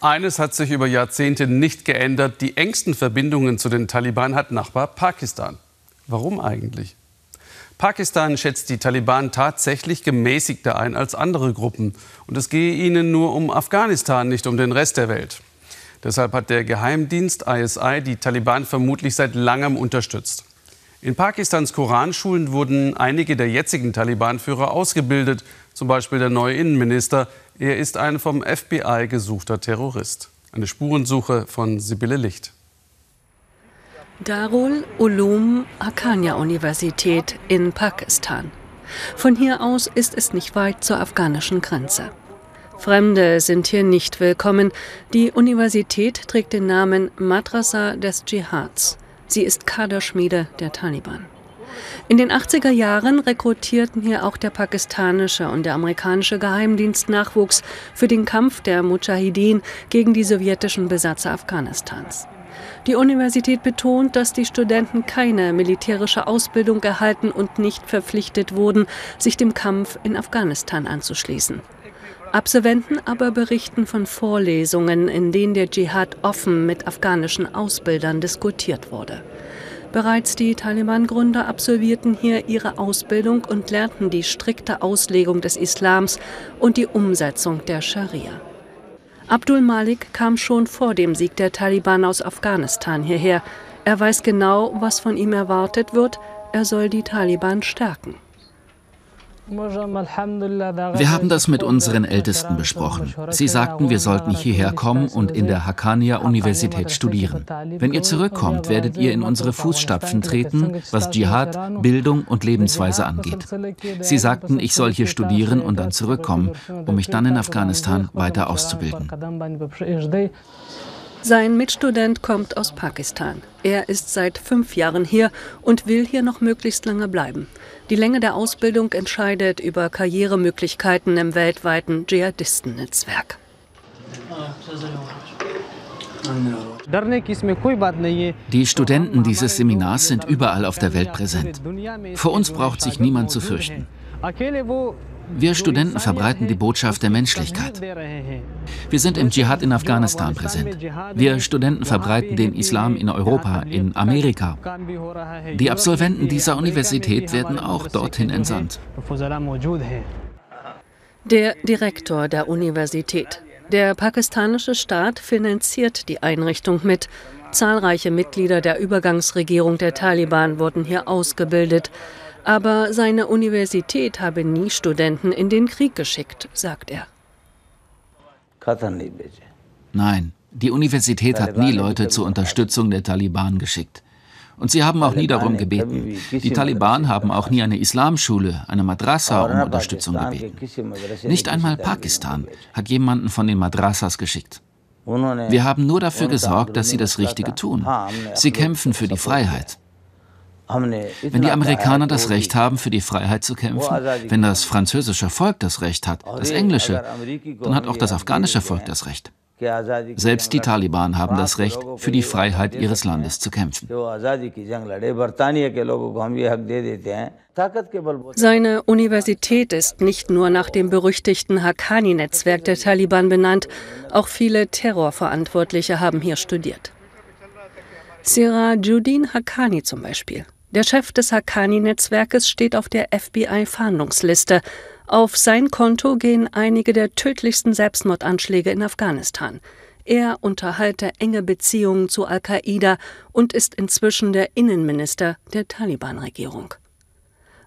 Eines hat sich über Jahrzehnte nicht geändert. Die engsten Verbindungen zu den Taliban hat Nachbar Pakistan. Warum eigentlich? Pakistan schätzt die Taliban tatsächlich gemäßigter ein als andere Gruppen. Und es gehe ihnen nur um Afghanistan, nicht um den Rest der Welt. Deshalb hat der Geheimdienst ISI die Taliban vermutlich seit langem unterstützt. In Pakistans Koranschulen wurden einige der jetzigen Taliban-Führer ausgebildet, zum Beispiel der neue Innenminister. Er ist ein vom FBI gesuchter Terrorist. Eine Spurensuche von Sibylle Licht. Darul Ulum Haqqaniya Universität in Pakistan. Von hier aus ist es nicht weit zur afghanischen Grenze. Fremde sind hier nicht willkommen. Die Universität trägt den Namen Madrasa des Dschihads. Sie ist Kaderschmiede der Taliban. In den 80er Jahren rekrutierten hier auch der pakistanische und der amerikanische Geheimdienst Nachwuchs für den Kampf der Mujahideen gegen die sowjetischen Besatzer Afghanistans. Die Universität betont, dass die Studenten keine militärische Ausbildung erhalten und nicht verpflichtet wurden, sich dem Kampf in Afghanistan anzuschließen. Absolventen aber berichten von Vorlesungen, in denen der Dschihad offen mit afghanischen Ausbildern diskutiert wurde. Bereits die Taliban-Gründer absolvierten hier ihre Ausbildung und lernten die strikte Auslegung des Islams und die Umsetzung der Scharia. Abdul Malik kam schon vor dem Sieg der Taliban aus Afghanistan hierher. Er weiß genau, was von ihm erwartet wird. Er soll die Taliban stärken. Wir haben das mit unseren Ältesten besprochen. Sie sagten, wir sollten hierher kommen und in der Haqqaniya-Universität studieren. Wenn ihr zurückkommt, werdet ihr in unsere Fußstapfen treten, was Dschihad, Bildung und Lebensweise angeht. Sie sagten, ich soll hier studieren und dann zurückkommen, um mich dann in Afghanistan weiter auszubilden. Sein Mitstudent kommt aus Pakistan. Er ist seit fünf Jahren hier und will hier noch möglichst lange bleiben. Die Länge der Ausbildung entscheidet über Karrieremöglichkeiten im weltweiten Dschihadistennetzwerk. Die Studenten dieses Seminars sind überall auf der Welt präsent. Vor uns braucht sich niemand zu fürchten. Wir Studenten verbreiten die Botschaft der Menschlichkeit. Wir sind im Dschihad in Afghanistan präsent. Wir Studenten verbreiten den Islam in Europa, in Amerika. Die Absolventen dieser Universität werden auch dorthin entsandt. Der Direktor der Universität. Der pakistanische Staat finanziert die Einrichtung mit. Zahlreiche Mitglieder der Übergangsregierung der Taliban wurden hier ausgebildet. Aber seine Universität habe nie Studenten in den Krieg geschickt, sagt er. Nein, die Universität hat nie Leute zur Unterstützung der Taliban geschickt. Und sie haben auch nie darum gebeten. Die Taliban haben auch nie eine Islamschule, eine Madrasa um Unterstützung gebeten. Nicht einmal Pakistan hat jemanden von den Madrasas geschickt. Wir haben nur dafür gesorgt, dass sie das Richtige tun. Sie kämpfen für die Freiheit. Wenn die Amerikaner das Recht haben, für die Freiheit zu kämpfen, wenn das französische Volk das Recht hat, das englische, dann hat auch das afghanische Volk das Recht. Selbst die Taliban haben das Recht, für die Freiheit ihres Landes zu kämpfen. Seine Universität ist nicht nur nach dem berüchtigten Haqqani-Netzwerk der Taliban benannt, auch viele Terrorverantwortliche haben hier studiert. Sirajuddin Haqqani zum Beispiel. Der Chef des Haqqani-Netzwerkes steht auf der FBI-Fahndungsliste. Auf sein Konto gehen einige der tödlichsten Selbstmordanschläge in Afghanistan. Er unterhalte enge Beziehungen zu Al-Qaida und ist inzwischen der Innenminister der Taliban-Regierung.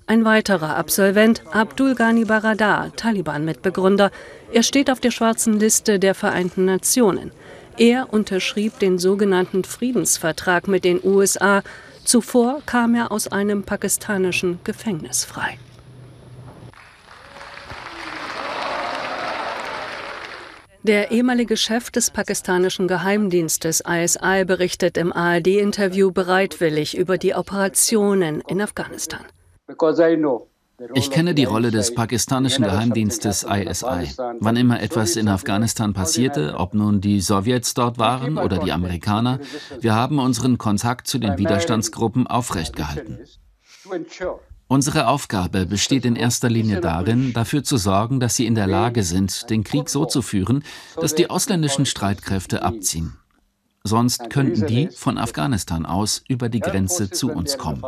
Ein weiterer Absolvent, Abdul Ghani Baradar, Taliban-Mitbegründer, er steht auf der schwarzen Liste der Vereinten Nationen. Er unterschrieb den sogenannten Friedensvertrag mit den USA, Zuvor kam er aus einem pakistanischen Gefängnis frei. Der ehemalige Chef des pakistanischen Geheimdienstes ISI berichtet im ARD-Interview bereitwillig über die Operationen in Afghanistan. Ich kenne die Rolle des pakistanischen Geheimdienstes ISI. Wann immer etwas in Afghanistan passierte, ob nun die Sowjets dort waren oder die Amerikaner, wir haben unseren Kontakt zu den Widerstandsgruppen aufrechtgehalten. Unsere Aufgabe besteht in erster Linie darin, dafür zu sorgen, dass sie in der Lage sind, den Krieg so zu führen, dass die ausländischen Streitkräfte abziehen. Sonst könnten die von Afghanistan aus über die Grenze zu uns kommen.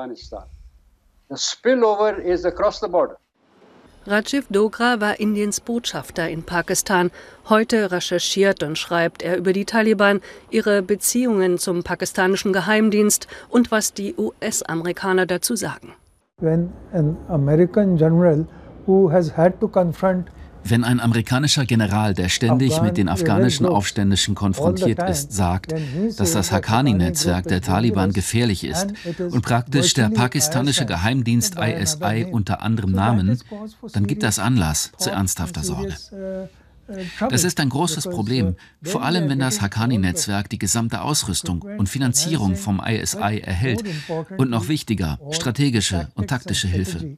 Rajiv Dogra war Indiens Botschafter in Pakistan. Heute recherchiert und schreibt er über die Taliban, ihre Beziehungen zum pakistanischen Geheimdienst und was die US-Amerikaner dazu sagen. When an American general who has had to confront wenn ein amerikanischer General, der ständig mit den afghanischen Aufständischen konfrontiert ist, sagt, dass das Haqqani-Netzwerk der Taliban gefährlich ist. und praktisch der pakistanische Geheimdienst ISI unter anderem Namen, dann gibt das Anlass zu ernsthafter Sorge. Das ist ein großes Problem, vor allem wenn das Haqqani-Netzwerk die gesamte Ausrüstung und Finanzierung vom ISI erhält und noch wichtiger, strategische und taktische Hilfe.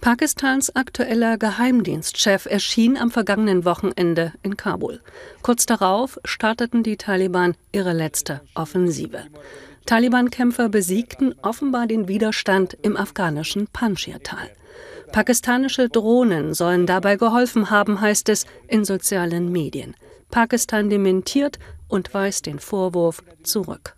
Pakistans aktueller Geheimdienstchef erschien am vergangenen Wochenende in Kabul. Kurz darauf starteten die Taliban ihre letzte Offensive. Taliban-Kämpfer besiegten offenbar den Widerstand im afghanischen Panjshir-Tal. Pakistanische Drohnen sollen dabei geholfen haben, heißt es in sozialen Medien. Pakistan dementiert und weist den Vorwurf zurück.